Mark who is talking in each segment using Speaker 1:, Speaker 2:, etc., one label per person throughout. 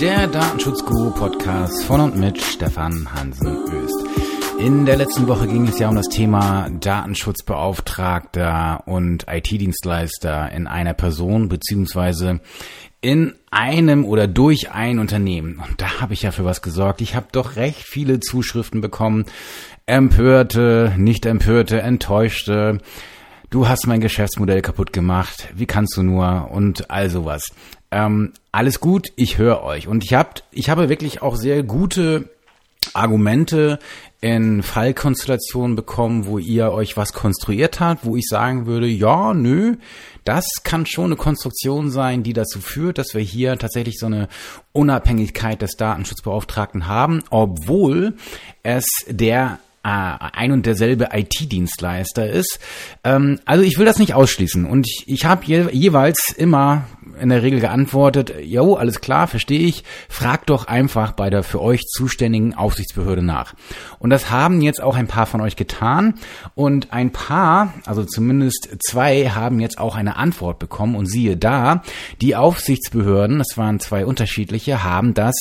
Speaker 1: der Datenschutzguru-Podcast von und mit Stefan Hansen Öst. In der letzten Woche ging es ja um das Thema Datenschutzbeauftragter und IT-Dienstleister in einer Person beziehungsweise in einem oder durch ein Unternehmen. Und da habe ich ja für was gesorgt. Ich habe doch recht viele Zuschriften bekommen. Empörte, nicht empörte, enttäuschte. Du hast mein Geschäftsmodell kaputt gemacht. Wie kannst du nur? Und all sowas. Ähm, alles gut, ich höre euch. Und ich hab, ich habe wirklich auch sehr gute Argumente in Fallkonstellationen bekommen, wo ihr euch was konstruiert habt, wo ich sagen würde, ja, nö, das kann schon eine Konstruktion sein, die dazu führt, dass wir hier tatsächlich so eine Unabhängigkeit des Datenschutzbeauftragten haben, obwohl es der ein und derselbe IT-Dienstleister ist. Ähm, also ich will das nicht ausschließen und ich, ich habe je, jeweils immer in der Regel geantwortet, jo, alles klar, verstehe ich, fragt doch einfach bei der für euch zuständigen Aufsichtsbehörde nach. Und das haben jetzt auch ein paar von euch getan und ein paar, also zumindest zwei, haben jetzt auch eine Antwort bekommen und siehe da, die Aufsichtsbehörden, das waren zwei unterschiedliche, haben das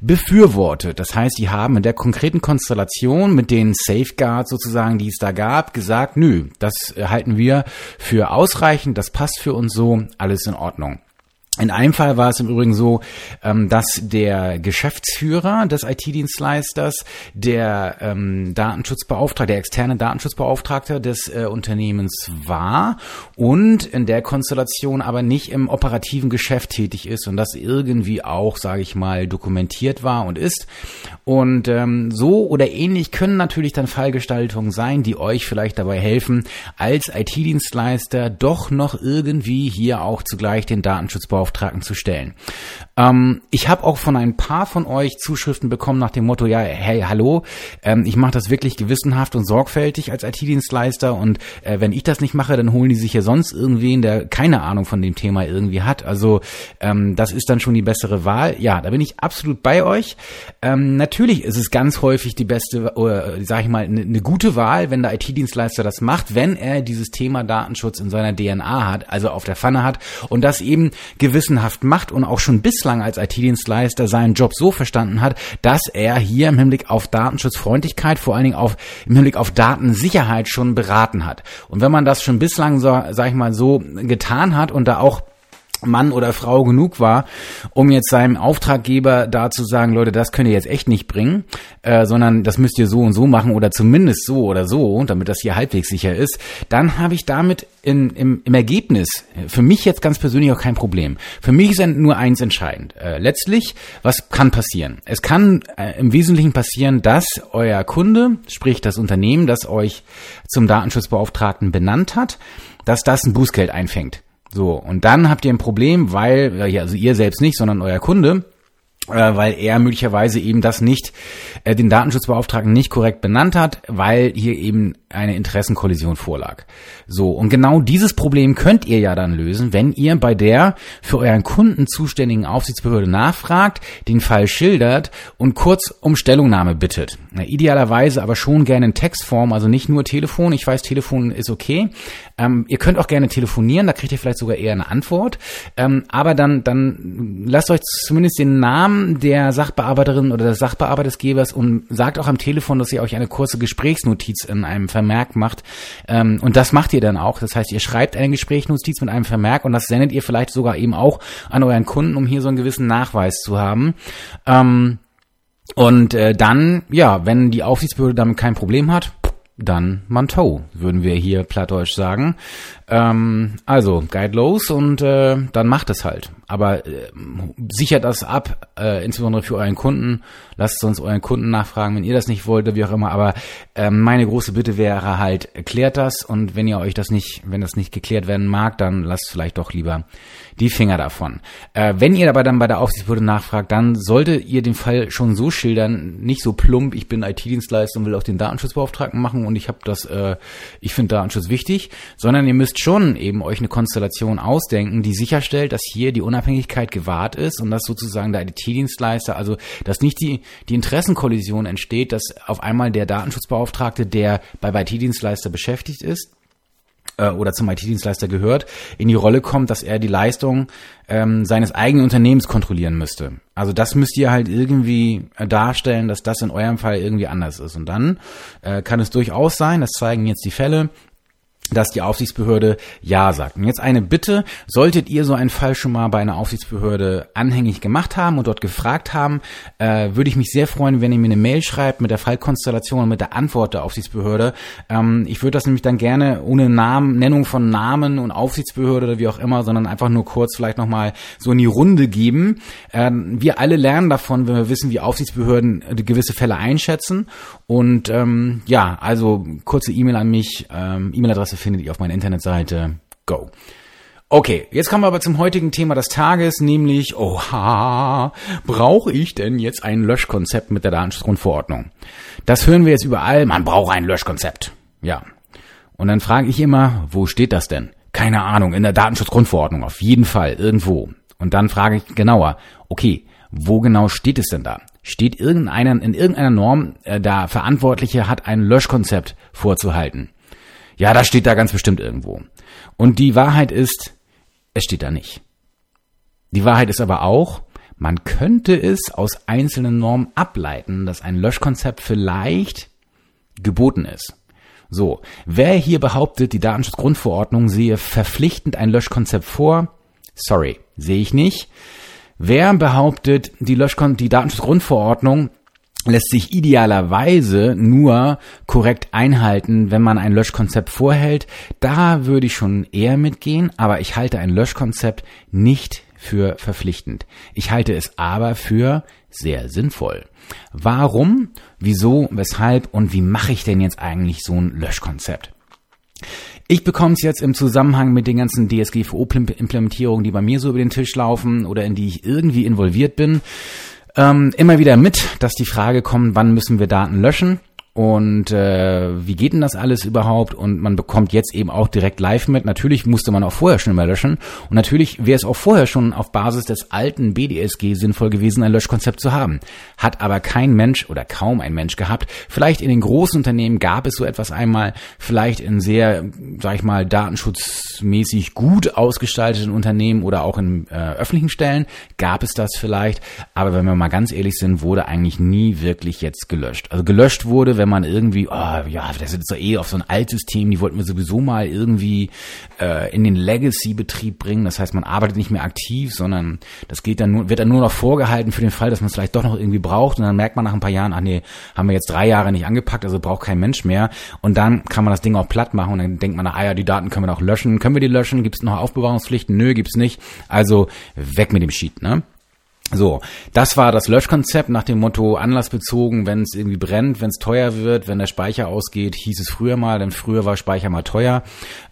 Speaker 1: befürwortet. Das heißt, die haben in der konkreten Konstellation mit den Safeguards sozusagen, die es da gab, gesagt, nö, das halten wir für ausreichend, das passt für uns so, alles in Ordnung. In einem Fall war es im Übrigen so, ähm, dass der Geschäftsführer des IT-Dienstleisters der ähm, Datenschutzbeauftragte, der externe Datenschutzbeauftragte des äh, Unternehmens war und in der Konstellation aber nicht im operativen Geschäft tätig ist und das irgendwie auch, sage ich mal, dokumentiert war und ist. Und ähm, so oder ähnlich können natürlich dann Fallgestaltungen sein, die euch vielleicht dabei helfen, als IT-Dienstleister doch noch irgendwie hier auch zugleich den Datenschutzbeauftragten zu stellen. Ähm, ich habe auch von ein paar von euch Zuschriften bekommen nach dem Motto, ja, hey, hallo, ähm, ich mache das wirklich gewissenhaft und sorgfältig als IT-Dienstleister und äh, wenn ich das nicht mache, dann holen die sich ja sonst irgendwen, der keine Ahnung von dem Thema irgendwie hat. Also ähm, das ist dann schon die bessere Wahl. Ja, da bin ich absolut bei euch. Ähm, natürlich ist es ganz häufig die beste, oder sage ich mal, eine ne gute Wahl, wenn der IT-Dienstleister das macht, wenn er dieses Thema Datenschutz in seiner DNA hat, also auf der Pfanne hat und das eben gewissenhaft macht und auch schon bis bislang als IT-Dienstleister seinen Job so verstanden hat, dass er hier im Hinblick auf Datenschutzfreundlichkeit, vor allen Dingen auf, im Hinblick auf Datensicherheit schon beraten hat. Und wenn man das schon bislang so, sag ich mal, so getan hat und da auch Mann oder Frau genug war, um jetzt seinem Auftraggeber da zu sagen, Leute, das könnt ihr jetzt echt nicht bringen, äh, sondern das müsst ihr so und so machen oder zumindest so oder so, damit das hier halbwegs sicher ist, dann habe ich damit in, im, im Ergebnis für mich jetzt ganz persönlich auch kein Problem. Für mich ist nur eins entscheidend. Äh, letztlich, was kann passieren? Es kann äh, im Wesentlichen passieren, dass euer Kunde, sprich das Unternehmen, das euch zum Datenschutzbeauftragten benannt hat, dass das ein Bußgeld einfängt. So, und dann habt ihr ein Problem, weil, also ihr selbst nicht, sondern euer Kunde, äh, weil er möglicherweise eben das nicht, äh, den Datenschutzbeauftragten nicht korrekt benannt hat, weil hier eben eine Interessenkollision vorlag. So, und genau dieses Problem könnt ihr ja dann lösen, wenn ihr bei der für euren Kunden zuständigen Aufsichtsbehörde nachfragt, den Fall schildert und kurz um Stellungnahme bittet. Na, idealerweise aber schon gerne in Textform, also nicht nur Telefon. Ich weiß, Telefon ist okay. Ähm, ihr könnt auch gerne telefonieren, da kriegt ihr vielleicht sogar eher eine Antwort. Ähm, aber dann, dann lasst euch zumindest den Namen der Sachbearbeiterin oder des Sachbearbeitesgebers und sagt auch am Telefon, dass ihr euch eine kurze Gesprächsnotiz in einem Vermerk macht. Ähm, und das macht ihr dann auch. Das heißt, ihr schreibt eine Gesprächsnotiz mit einem Vermerk und das sendet ihr vielleicht sogar eben auch an euren Kunden, um hier so einen gewissen Nachweis zu haben. Ähm, und äh, dann, ja, wenn die Aufsichtsbehörde damit kein Problem hat, dann Manteau, würden wir hier plattdeutsch sagen. Ähm, also, guide los und äh, dann macht es halt. Aber äh, sichert das ab, äh, insbesondere für euren Kunden. Lasst sonst euren Kunden nachfragen, wenn ihr das nicht wollt, wie auch immer. Aber äh, meine große Bitte wäre halt, klärt das und wenn ihr euch das nicht, wenn das nicht geklärt werden mag, dann lasst vielleicht doch lieber die Finger davon. Äh, wenn ihr aber dann bei der Aufsichtsbehörde nachfragt, dann solltet ihr den Fall schon so schildern, nicht so plump, ich bin IT-Dienstleister und will auch den Datenschutzbeauftragten machen und ich habe das, äh, ich finde Datenschutz wichtig, sondern ihr müsst schon eben euch eine Konstellation ausdenken, die sicherstellt, dass hier die Unabhängigkeit gewahrt ist und dass sozusagen der IT-Dienstleister, also dass nicht die, die Interessenkollision entsteht, dass auf einmal der Datenschutzbeauftragte, der bei IT-Dienstleister beschäftigt ist, äh, oder zum IT-Dienstleister gehört, in die Rolle kommt, dass er die Leistung ähm, seines eigenen Unternehmens kontrollieren müsste. Also das müsst ihr halt irgendwie äh, darstellen, dass das in eurem Fall irgendwie anders ist. Und dann äh, kann es durchaus sein, das zeigen jetzt die Fälle, dass die Aufsichtsbehörde Ja sagt. Und jetzt eine Bitte, solltet ihr so einen Fall schon mal bei einer Aufsichtsbehörde anhängig gemacht haben und dort gefragt haben, äh, würde ich mich sehr freuen, wenn ihr mir eine Mail schreibt mit der Fallkonstellation und mit der Antwort der Aufsichtsbehörde. Ähm, ich würde das nämlich dann gerne ohne Namen, Nennung von Namen und Aufsichtsbehörde oder wie auch immer, sondern einfach nur kurz vielleicht nochmal so in die Runde geben. Ähm, wir alle lernen davon, wenn wir wissen, wie Aufsichtsbehörden gewisse Fälle einschätzen. Und ähm, ja, also kurze E-Mail an mich, ähm, E-Mail-Adresse Adresse findet ihr auf meiner Internetseite. Go. Okay, jetzt kommen wir aber zum heutigen Thema des Tages, nämlich, oha, brauche ich denn jetzt ein Löschkonzept mit der Datenschutzgrundverordnung? Das hören wir jetzt überall, man braucht ein Löschkonzept. Ja. Und dann frage ich immer, wo steht das denn? Keine Ahnung, in der Datenschutzgrundverordnung, auf jeden Fall, irgendwo. Und dann frage ich genauer, okay, wo genau steht es denn da? Steht irgendeiner, in irgendeiner Norm, äh, der Verantwortliche hat ein Löschkonzept vorzuhalten? Ja, das steht da ganz bestimmt irgendwo. Und die Wahrheit ist, es steht da nicht. Die Wahrheit ist aber auch, man könnte es aus einzelnen Normen ableiten, dass ein Löschkonzept vielleicht geboten ist. So, wer hier behauptet, die Datenschutzgrundverordnung sehe verpflichtend ein Löschkonzept vor, sorry, sehe ich nicht. Wer behauptet, die, Löschkon die Datenschutzgrundverordnung lässt sich idealerweise nur korrekt einhalten, wenn man ein Löschkonzept vorhält. Da würde ich schon eher mitgehen, aber ich halte ein Löschkonzept nicht für verpflichtend. Ich halte es aber für sehr sinnvoll. Warum, wieso, weshalb und wie mache ich denn jetzt eigentlich so ein Löschkonzept? Ich bekomme es jetzt im Zusammenhang mit den ganzen DSGVO-Implementierungen, die bei mir so über den Tisch laufen oder in die ich irgendwie involviert bin ähm, immer wieder mit, dass die Frage kommt, wann müssen wir Daten löschen? Und äh, wie geht denn das alles überhaupt? Und man bekommt jetzt eben auch direkt live mit. Natürlich musste man auch vorher schon mal löschen. Und natürlich wäre es auch vorher schon auf Basis des alten BDSG sinnvoll gewesen, ein Löschkonzept zu haben. Hat aber kein Mensch oder kaum ein Mensch gehabt. Vielleicht in den großen Unternehmen gab es so etwas einmal. Vielleicht in sehr, sag ich mal, datenschutzmäßig gut ausgestalteten Unternehmen oder auch in äh, öffentlichen Stellen gab es das vielleicht. Aber wenn wir mal ganz ehrlich sind, wurde eigentlich nie wirklich jetzt gelöscht. Also gelöscht wurde, wenn man irgendwie, oh, ja, das ist doch eh auf so ein Altsystem, die wollten wir sowieso mal irgendwie äh, in den Legacy-Betrieb bringen. Das heißt, man arbeitet nicht mehr aktiv, sondern das geht dann nur, wird dann nur noch vorgehalten für den Fall, dass man es vielleicht doch noch irgendwie braucht. Und dann merkt man nach ein paar Jahren, ach nee, haben wir jetzt drei Jahre nicht angepackt, also braucht kein Mensch mehr. Und dann kann man das Ding auch platt machen und dann denkt man, ah ja, die Daten können wir noch löschen. Können wir die löschen? Gibt es noch Aufbewahrungspflichten? Nö, gibt's nicht. Also weg mit dem Sheet, ne? So, das war das Löschkonzept nach dem Motto anlassbezogen, wenn es irgendwie brennt, wenn es teuer wird, wenn der Speicher ausgeht, hieß es früher mal, denn früher war Speicher mal teuer.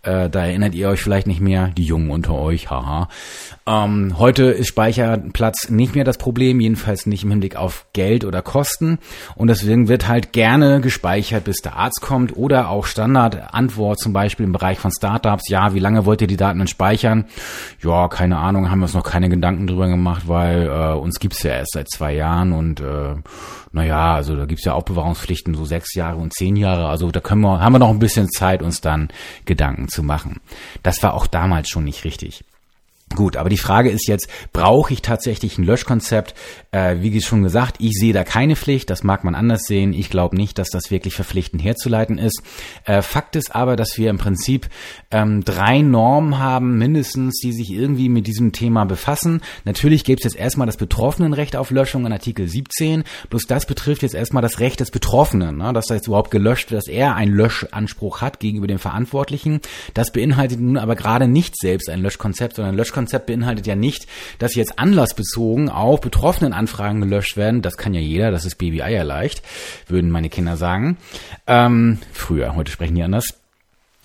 Speaker 1: Äh, da erinnert ihr euch vielleicht nicht mehr, die Jungen unter euch, haha. Ähm, heute ist Speicherplatz nicht mehr das Problem, jedenfalls nicht im Hinblick auf Geld oder Kosten. Und deswegen wird halt gerne gespeichert, bis der Arzt kommt oder auch Standardantwort zum Beispiel im Bereich von Startups. Ja, wie lange wollt ihr die Daten denn speichern? Ja, keine Ahnung, haben wir uns noch keine Gedanken drüber gemacht, weil äh, uns gibt's ja erst seit zwei Jahren und äh, naja, also da gibt's ja Aufbewahrungspflichten so sechs Jahre und zehn Jahre. Also da können wir, haben wir noch ein bisschen Zeit, uns dann Gedanken zu machen. Das war auch damals schon nicht richtig. Gut, aber die Frage ist jetzt, brauche ich tatsächlich ein Löschkonzept? Äh, wie schon gesagt, ich sehe da keine Pflicht, das mag man anders sehen. Ich glaube nicht, dass das wirklich verpflichtend herzuleiten ist. Äh, Fakt ist aber, dass wir im Prinzip ähm, drei Normen haben, mindestens, die sich irgendwie mit diesem Thema befassen. Natürlich gibt es jetzt erstmal das Betroffenenrecht auf Löschung in Artikel 17, bloß das betrifft jetzt erstmal das Recht des Betroffenen, ne? dass da jetzt überhaupt gelöscht wird, dass er einen Löschanspruch hat gegenüber dem Verantwortlichen. Das beinhaltet nun aber gerade nicht selbst ein Löschkonzept, sondern ein Löschkonzept Löschkonzept beinhaltet ja nicht, dass jetzt anlassbezogen auf betroffenen Anfragen gelöscht werden. Das kann ja jeder, das ist Baby Eier leicht, würden meine Kinder sagen. Ähm, früher, heute sprechen die anders.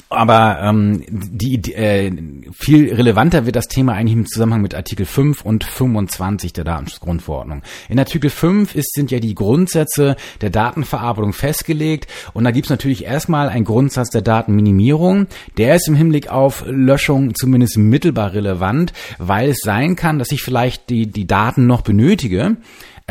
Speaker 1: Aber ähm, die, die äh, viel relevanter wird das Thema eigentlich im Zusammenhang mit Artikel 5 und 25 der Datenschutzgrundverordnung. In Artikel 5 ist, sind ja die Grundsätze der Datenverarbeitung festgelegt und da gibt's natürlich erstmal einen Grundsatz der Datenminimierung. Der ist im Hinblick auf Löschung zumindest mittelbar relevant, weil es sein kann, dass ich vielleicht die, die Daten noch benötige,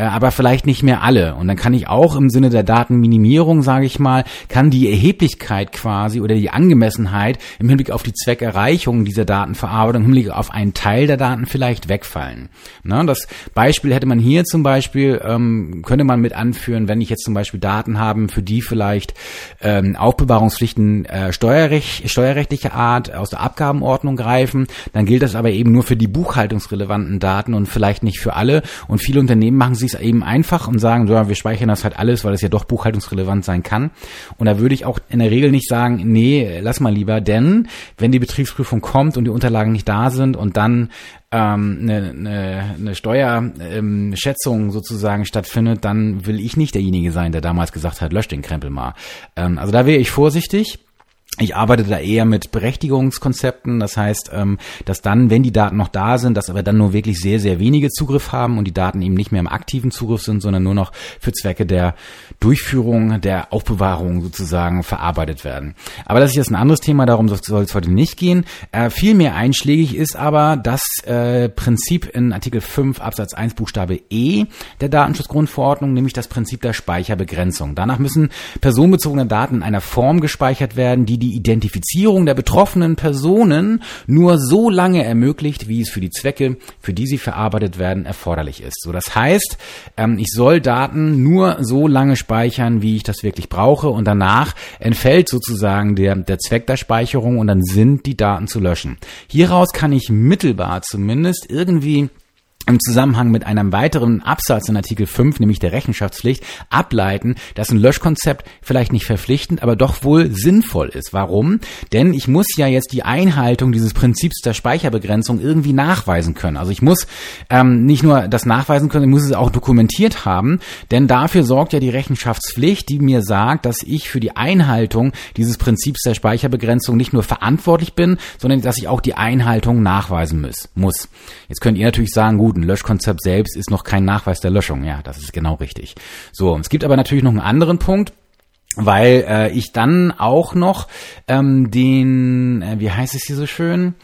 Speaker 1: aber vielleicht nicht mehr alle. Und dann kann ich auch im Sinne der Datenminimierung, sage ich mal, kann die Erheblichkeit quasi oder die Angemessenheit im Hinblick auf die Zweckerreichung dieser Datenverarbeitung, im Hinblick auf einen Teil der Daten vielleicht wegfallen. Ne? Das Beispiel hätte man hier zum Beispiel, ähm, könnte man mit anführen, wenn ich jetzt zum Beispiel Daten habe, für die vielleicht ähm, Aufbewahrungspflichten äh, steuerrecht, steuerrechtlicher Art aus der Abgabenordnung greifen, dann gilt das aber eben nur für die buchhaltungsrelevanten Daten und vielleicht nicht für alle. Und viele Unternehmen machen sich eben einfach und sagen, so, wir speichern das halt alles, weil es ja doch buchhaltungsrelevant sein kann. Und da würde ich auch in der Regel nicht sagen, nee, lass mal lieber, denn wenn die Betriebsprüfung kommt und die Unterlagen nicht da sind und dann ähm, eine, eine, eine Steuerschätzung ähm, sozusagen stattfindet, dann will ich nicht derjenige sein, der damals gesagt hat, löscht den Krempel mal. Ähm, also da wäre ich vorsichtig. Ich arbeite da eher mit Berechtigungskonzepten, das heißt, ähm, dass dann, wenn die Daten noch da sind, dass aber dann nur wirklich sehr, sehr wenige Zugriff haben und die Daten eben nicht mehr im aktiven Zugriff sind, sondern nur noch für Zwecke der Durchführung, der Aufbewahrung sozusagen verarbeitet werden. Aber das ist jetzt ein anderes Thema, darum soll es heute nicht gehen. Äh, viel mehr einschlägig ist aber das äh, Prinzip in Artikel 5 Absatz 1 Buchstabe E der Datenschutzgrundverordnung, nämlich das Prinzip der Speicherbegrenzung. Danach müssen personenbezogene Daten in einer Form gespeichert werden, die die die Identifizierung der betroffenen Personen nur so lange ermöglicht, wie es für die Zwecke, für die sie verarbeitet werden, erforderlich ist. So, das heißt, ähm, ich soll Daten nur so lange speichern, wie ich das wirklich brauche und danach entfällt sozusagen der, der Zweck der Speicherung und dann sind die Daten zu löschen. Hieraus kann ich mittelbar zumindest irgendwie im Zusammenhang mit einem weiteren Absatz in Artikel 5, nämlich der Rechenschaftspflicht, ableiten, dass ein Löschkonzept vielleicht nicht verpflichtend, aber doch wohl sinnvoll ist. Warum? Denn ich muss ja jetzt die Einhaltung dieses Prinzips der Speicherbegrenzung irgendwie nachweisen können. Also ich muss ähm, nicht nur das nachweisen können, ich muss es auch dokumentiert haben, denn dafür sorgt ja die Rechenschaftspflicht, die mir sagt, dass ich für die Einhaltung dieses Prinzips der Speicherbegrenzung nicht nur verantwortlich bin, sondern dass ich auch die Einhaltung nachweisen muss. Jetzt könnt ihr natürlich sagen, gut, ein Löschkonzept selbst ist noch kein Nachweis der Löschung. Ja, das ist genau richtig. So, es gibt aber natürlich noch einen anderen Punkt weil äh, ich dann auch noch ähm, den, äh, wie heißt es hier so schön,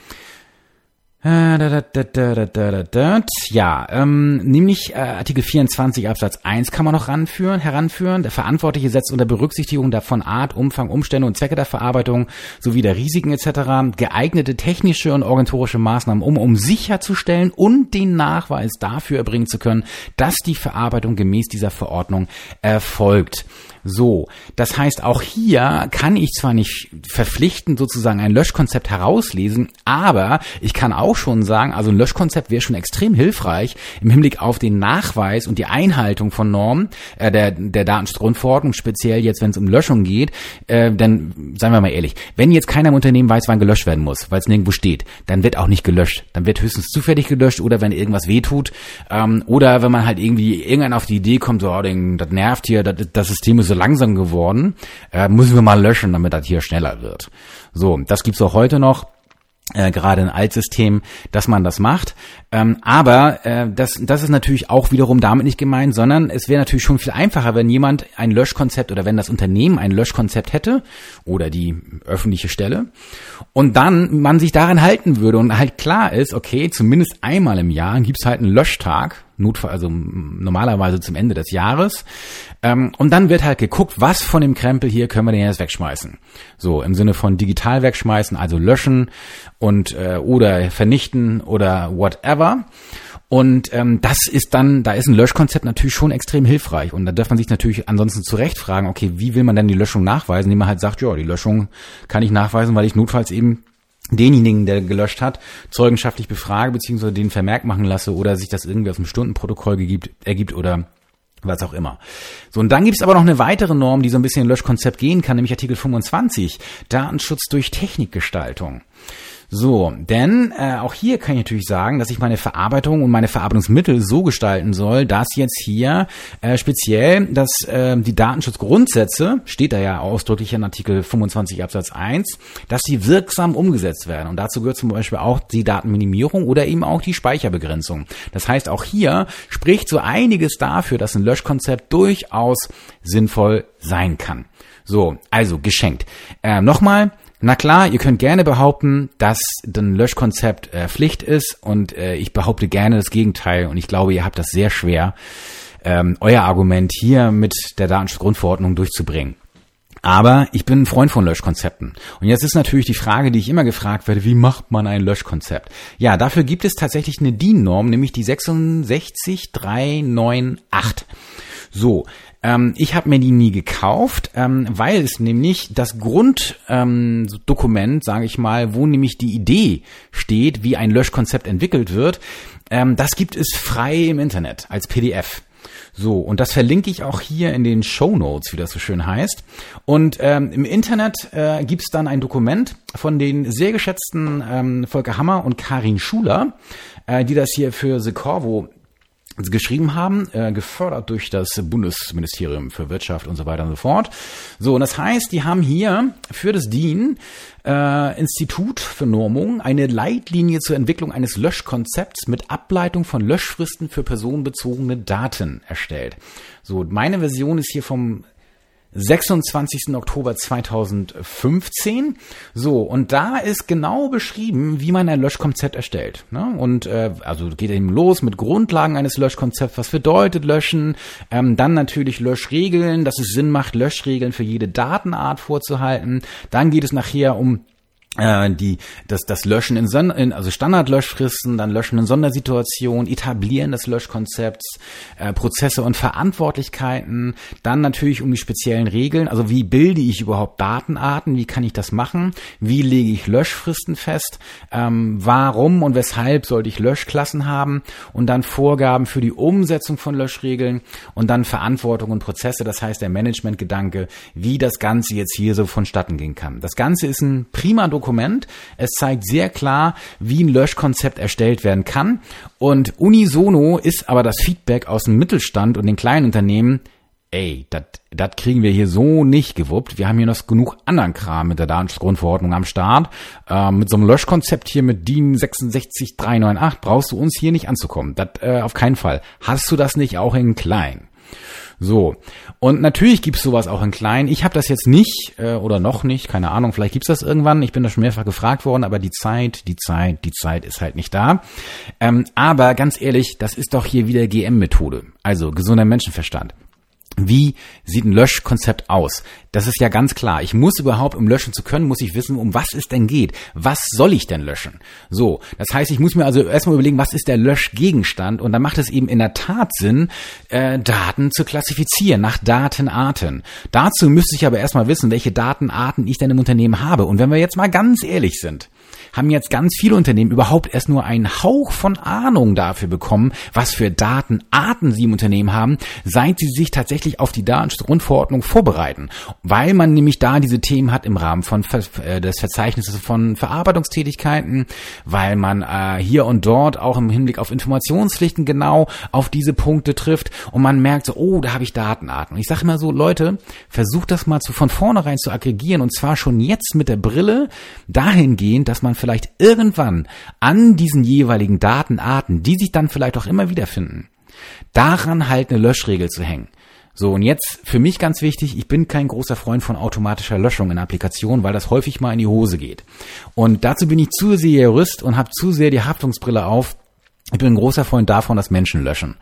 Speaker 1: ja, ähm, nämlich äh, Artikel 24 Absatz 1 kann man noch ranführen, heranführen. Der Verantwortliche setzt unter Berücksichtigung davon Art, Umfang, Umstände und Zwecke der Verarbeitung sowie der Risiken etc. geeignete technische und organisatorische Maßnahmen um, um sicherzustellen und den Nachweis dafür erbringen zu können, dass die Verarbeitung gemäß dieser Verordnung erfolgt. So, das heißt, auch hier kann ich zwar nicht verpflichtend sozusagen ein Löschkonzept herauslesen, aber ich kann auch schon sagen, also ein Löschkonzept wäre schon extrem hilfreich im Hinblick auf den Nachweis und die Einhaltung von Normen äh, der, der Datenschutzgrundverordnung, speziell jetzt, wenn es um Löschung geht. Äh, denn, seien wir mal ehrlich, wenn jetzt keiner im Unternehmen weiß, wann gelöscht werden muss, weil es nirgendwo steht, dann wird auch nicht gelöscht. Dann wird höchstens zufällig gelöscht oder wenn irgendwas wehtut ähm, oder wenn man halt irgendwie irgendwann auf die Idee kommt, so, oh, das nervt hier, das, das System ist so langsam geworden, äh, müssen wir mal löschen, damit das hier schneller wird. So, das gibt's auch heute noch äh, gerade ein Altsystem, dass man das macht. Ähm, aber äh, das, das ist natürlich auch wiederum damit nicht gemeint, sondern es wäre natürlich schon viel einfacher, wenn jemand ein Löschkonzept oder wenn das Unternehmen ein Löschkonzept hätte oder die öffentliche Stelle und dann man sich daran halten würde und halt klar ist, okay, zumindest einmal im Jahr gibt's halt einen Löschtag, Notfall, also normalerweise zum Ende des Jahres. Ähm, und dann wird halt geguckt, was von dem Krempel hier können wir denn jetzt wegschmeißen. So, im Sinne von digital wegschmeißen, also löschen und äh, oder vernichten oder whatever. Und ähm, das ist dann, da ist ein Löschkonzept natürlich schon extrem hilfreich. Und da darf man sich natürlich ansonsten zurecht fragen, okay, wie will man denn die Löschung nachweisen, indem man halt sagt, ja, die Löschung kann ich nachweisen, weil ich notfalls eben denjenigen, der gelöscht hat, zeugenschaftlich befrage, beziehungsweise den Vermerk machen lasse oder sich das irgendwie aus dem Stundenprotokoll gegibt, ergibt oder was auch immer. So, und dann gibt's aber noch eine weitere Norm, die so ein bisschen im Löschkonzept gehen kann, nämlich Artikel 25, Datenschutz durch Technikgestaltung. So, denn äh, auch hier kann ich natürlich sagen, dass ich meine Verarbeitung und meine Verarbeitungsmittel so gestalten soll, dass jetzt hier äh, speziell dass äh, die Datenschutzgrundsätze, steht da ja ausdrücklich in Artikel 25 Absatz 1, dass sie wirksam umgesetzt werden. Und dazu gehört zum Beispiel auch die Datenminimierung oder eben auch die Speicherbegrenzung. Das heißt, auch hier spricht so einiges dafür, dass ein Löschkonzept durchaus sinnvoll sein kann. So, also geschenkt. Äh, Nochmal, na klar, ihr könnt gerne behaupten, dass ein Löschkonzept äh, Pflicht ist und äh, ich behaupte gerne das Gegenteil und ich glaube, ihr habt das sehr schwer. ähm, euer Argument hier mit der Datenschutzgrundverordnung durchzubringen. Aber ich bin ein Freund von Löschkonzepten. Und jetzt ist natürlich die Frage, die ich immer gefragt werde, wie macht man ein Löschkonzept? Ja, dafür gibt es tatsächlich eine DIN-Norm, nämlich die 66398. So, ähm, ich habe mir die nie gekauft, ähm, weil es nämlich das Grunddokument, ähm, sage ich mal, wo nämlich die Idee steht, wie ein Löschkonzept entwickelt wird, ähm, das gibt es frei im Internet als PDF. So, und das verlinke ich auch hier in den Show Notes, wie das so schön heißt. Und ähm, im Internet äh, gibt es dann ein Dokument von den sehr geschätzten ähm, Volker Hammer und Karin Schuler, äh, die das hier für The Corvo geschrieben haben, äh, gefördert durch das Bundesministerium für Wirtschaft und so weiter und so fort. So, und das heißt, die haben hier für das DIN äh, Institut für Normung eine Leitlinie zur Entwicklung eines Löschkonzepts mit Ableitung von Löschfristen für personenbezogene Daten erstellt. So, meine Version ist hier vom 26. Oktober 2015. So, und da ist genau beschrieben, wie man ein Löschkonzept erstellt. Ne? Und äh, also geht eben los mit Grundlagen eines Löschkonzepts, was bedeutet Löschen, ähm, dann natürlich Löschregeln, dass es Sinn macht, Löschregeln für jede Datenart vorzuhalten. Dann geht es nachher um die das das Löschen in, Son in also Standardlöschfristen, dann Löschen in Sondersituationen, Etablieren des Löschkonzepts, äh, Prozesse und Verantwortlichkeiten, dann natürlich um die speziellen Regeln, also wie bilde ich überhaupt Datenarten, wie kann ich das machen, wie lege ich Löschfristen fest, ähm, warum und weshalb sollte ich Löschklassen haben und dann Vorgaben für die Umsetzung von Löschregeln und dann Verantwortung und Prozesse, das heißt der Managementgedanke, wie das Ganze jetzt hier so vonstatten gehen kann. Das Ganze ist ein prima Dokument Dokument. Es zeigt sehr klar, wie ein Löschkonzept erstellt werden kann. Und unisono ist aber das Feedback aus dem Mittelstand und den kleinen Unternehmen, ey, das kriegen wir hier so nicht gewuppt. Wir haben hier noch genug anderen Kram mit der Datenschutzgrundverordnung am Start. Äh, mit so einem Löschkonzept hier mit DIN 66398 brauchst du uns hier nicht anzukommen. Das äh, auf keinen Fall. Hast du das nicht auch in klein? So. Und natürlich gibt's sowas auch in klein. Ich habe das jetzt nicht äh, oder noch nicht, keine Ahnung, vielleicht gibt's das irgendwann. Ich bin da schon mehrfach gefragt worden, aber die Zeit, die Zeit, die Zeit ist halt nicht da. Ähm, aber ganz ehrlich, das ist doch hier wieder GM-Methode, also gesunder Menschenverstand. Wie sieht ein Löschkonzept aus? Das ist ja ganz klar. Ich muss überhaupt, um löschen zu können, muss ich wissen, um was es denn geht. Was soll ich denn löschen? So. Das heißt, ich muss mir also erstmal überlegen, was ist der Löschgegenstand? Und dann macht es eben in der Tat Sinn, äh, Daten zu klassifizieren nach Datenarten. Dazu müsste ich aber erstmal wissen, welche Datenarten ich denn im Unternehmen habe. Und wenn wir jetzt mal ganz ehrlich sind, haben jetzt ganz viele Unternehmen überhaupt erst nur einen Hauch von Ahnung dafür bekommen, was für Datenarten sie im Unternehmen haben, seit sie sich tatsächlich auf die Datenschutzgrundverordnung vorbereiten. Weil man nämlich da diese Themen hat im Rahmen von äh, des Verzeichnisses von Verarbeitungstätigkeiten, weil man äh, hier und dort auch im Hinblick auf Informationspflichten genau auf diese Punkte trifft und man merkt so, oh, da habe ich Datenarten. Und ich sage immer so, Leute, versucht das mal zu, von vornherein zu aggregieren und zwar schon jetzt mit der Brille dahingehend, dass man vielleicht irgendwann an diesen jeweiligen Datenarten, die sich dann vielleicht auch immer wiederfinden, daran halt eine Löschregel zu hängen. So, und jetzt für mich ganz wichtig, ich bin kein großer Freund von automatischer Löschung in Applikationen, weil das häufig mal in die Hose geht. Und dazu bin ich zu sehr Jurist und habe zu sehr die Haftungsbrille auf. Ich bin ein großer Freund davon, dass Menschen löschen.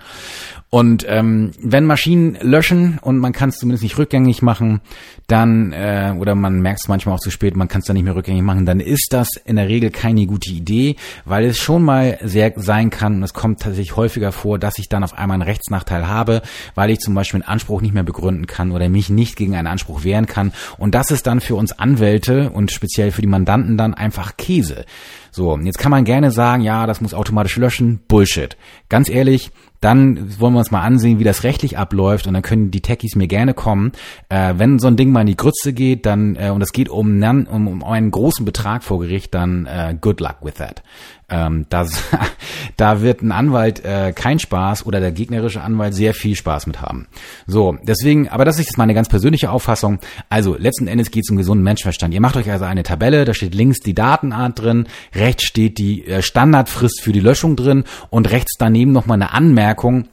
Speaker 1: Und ähm, wenn Maschinen löschen und man kann es zumindest nicht rückgängig machen, dann, äh, oder man merkt es manchmal auch zu spät, man kann es dann nicht mehr rückgängig machen, dann ist das in der Regel keine gute Idee, weil es schon mal sehr sein kann, und es kommt tatsächlich häufiger vor, dass ich dann auf einmal einen Rechtsnachteil habe, weil ich zum Beispiel einen Anspruch nicht mehr begründen kann oder mich nicht gegen einen Anspruch wehren kann. Und das ist dann für uns Anwälte und speziell für die Mandanten dann einfach Käse. So, jetzt kann man gerne sagen, ja, das muss automatisch löschen. Bullshit. Ganz ehrlich, dann wollen wir uns mal ansehen, wie das rechtlich abläuft und dann können die Techies mir gerne kommen. Äh, wenn so ein Ding mal in die Grütze geht, dann äh, und es geht um, um, um einen großen Betrag vor Gericht, dann äh, good luck with that. Ähm, das, da wird ein Anwalt äh, kein Spaß oder der gegnerische Anwalt sehr viel Spaß mit haben. So, deswegen, aber das ist jetzt meine ganz persönliche Auffassung. Also letzten Endes geht es um gesunden Menschenverstand. Ihr macht euch also eine Tabelle, da steht links die Datenart drin, rechts steht die äh, Standardfrist für die Löschung drin und rechts daneben nochmal eine Anmerkung,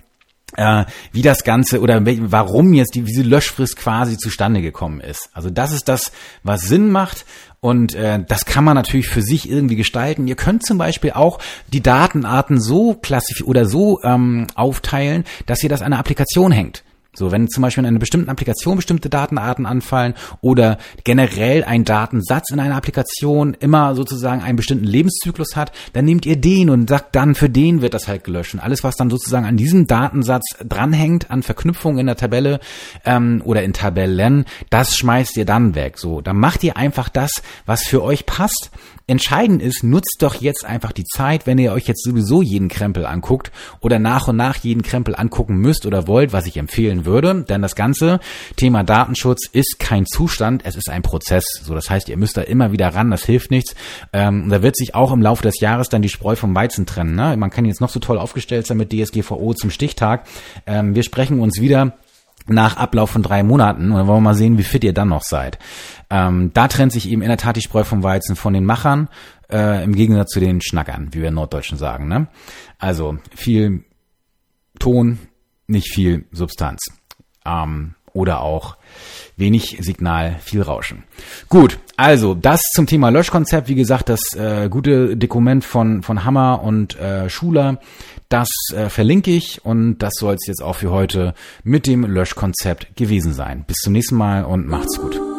Speaker 1: äh, wie das Ganze oder warum jetzt die, diese Löschfrist quasi zustande gekommen ist. Also das ist das, was Sinn macht Und äh, das kann man natürlich für sich irgendwie gestalten. Ihr könnt zum Beispiel auch die Datenarten so klassifizieren oder so ähm, aufteilen, dass ihr das an eine Applikation hängt. So, wenn zum Beispiel in einer bestimmten Applikation bestimmte Datenarten anfallen oder generell ein Datensatz in einer Applikation immer sozusagen einen bestimmten Lebenszyklus hat, dann nehmt ihr den und sagt dann, für den wird das halt gelöscht. Und alles, was dann sozusagen an diesem Datensatz dranhängt, an Verknüpfungen in der Tabelle ähm, oder in Tabellen, das schmeißt ihr dann weg. So, dann macht ihr einfach das, was für euch passt Entscheidend ist, nutzt doch jetzt einfach die Zeit, wenn ihr euch jetzt sowieso jeden Krempel anguckt oder nach und nach jeden Krempel angucken müsst oder wollt, was ich empfehlen würde. Denn das ganze Thema Datenschutz ist kein Zustand, es ist ein Prozess. So, das heißt, ihr müsst da immer wieder ran, das hilft nichts. Ähm, da wird sich auch im Laufe des Jahres dann die Spreu vom Weizen trennen. Ne? Man kann jetzt noch so toll aufgestellt sein mit DSGVO zum Stichtag. Ähm, wir sprechen uns wieder nach Ablauf von drei Monaten und dann wollen wir mal sehen, wie fit ihr dann noch seid. Ähm, da trennt sich eben in der Tat die Spreu vom Weizen von den Machern, äh, im Gegensatz zu den Schnackern, wie wir Norddeutschen sagen. Ne? Also viel Ton, nicht viel Substanz. Ähm, oder auch wenig Signal, viel Rauschen. Gut, also das zum Thema Löschkonzept. Wie gesagt, das äh, gute Dokument von, von Hammer und äh, Schuler, das äh, verlinke ich und das soll es jetzt auch für heute mit dem Löschkonzept gewesen sein. Bis zum nächsten Mal und macht's gut.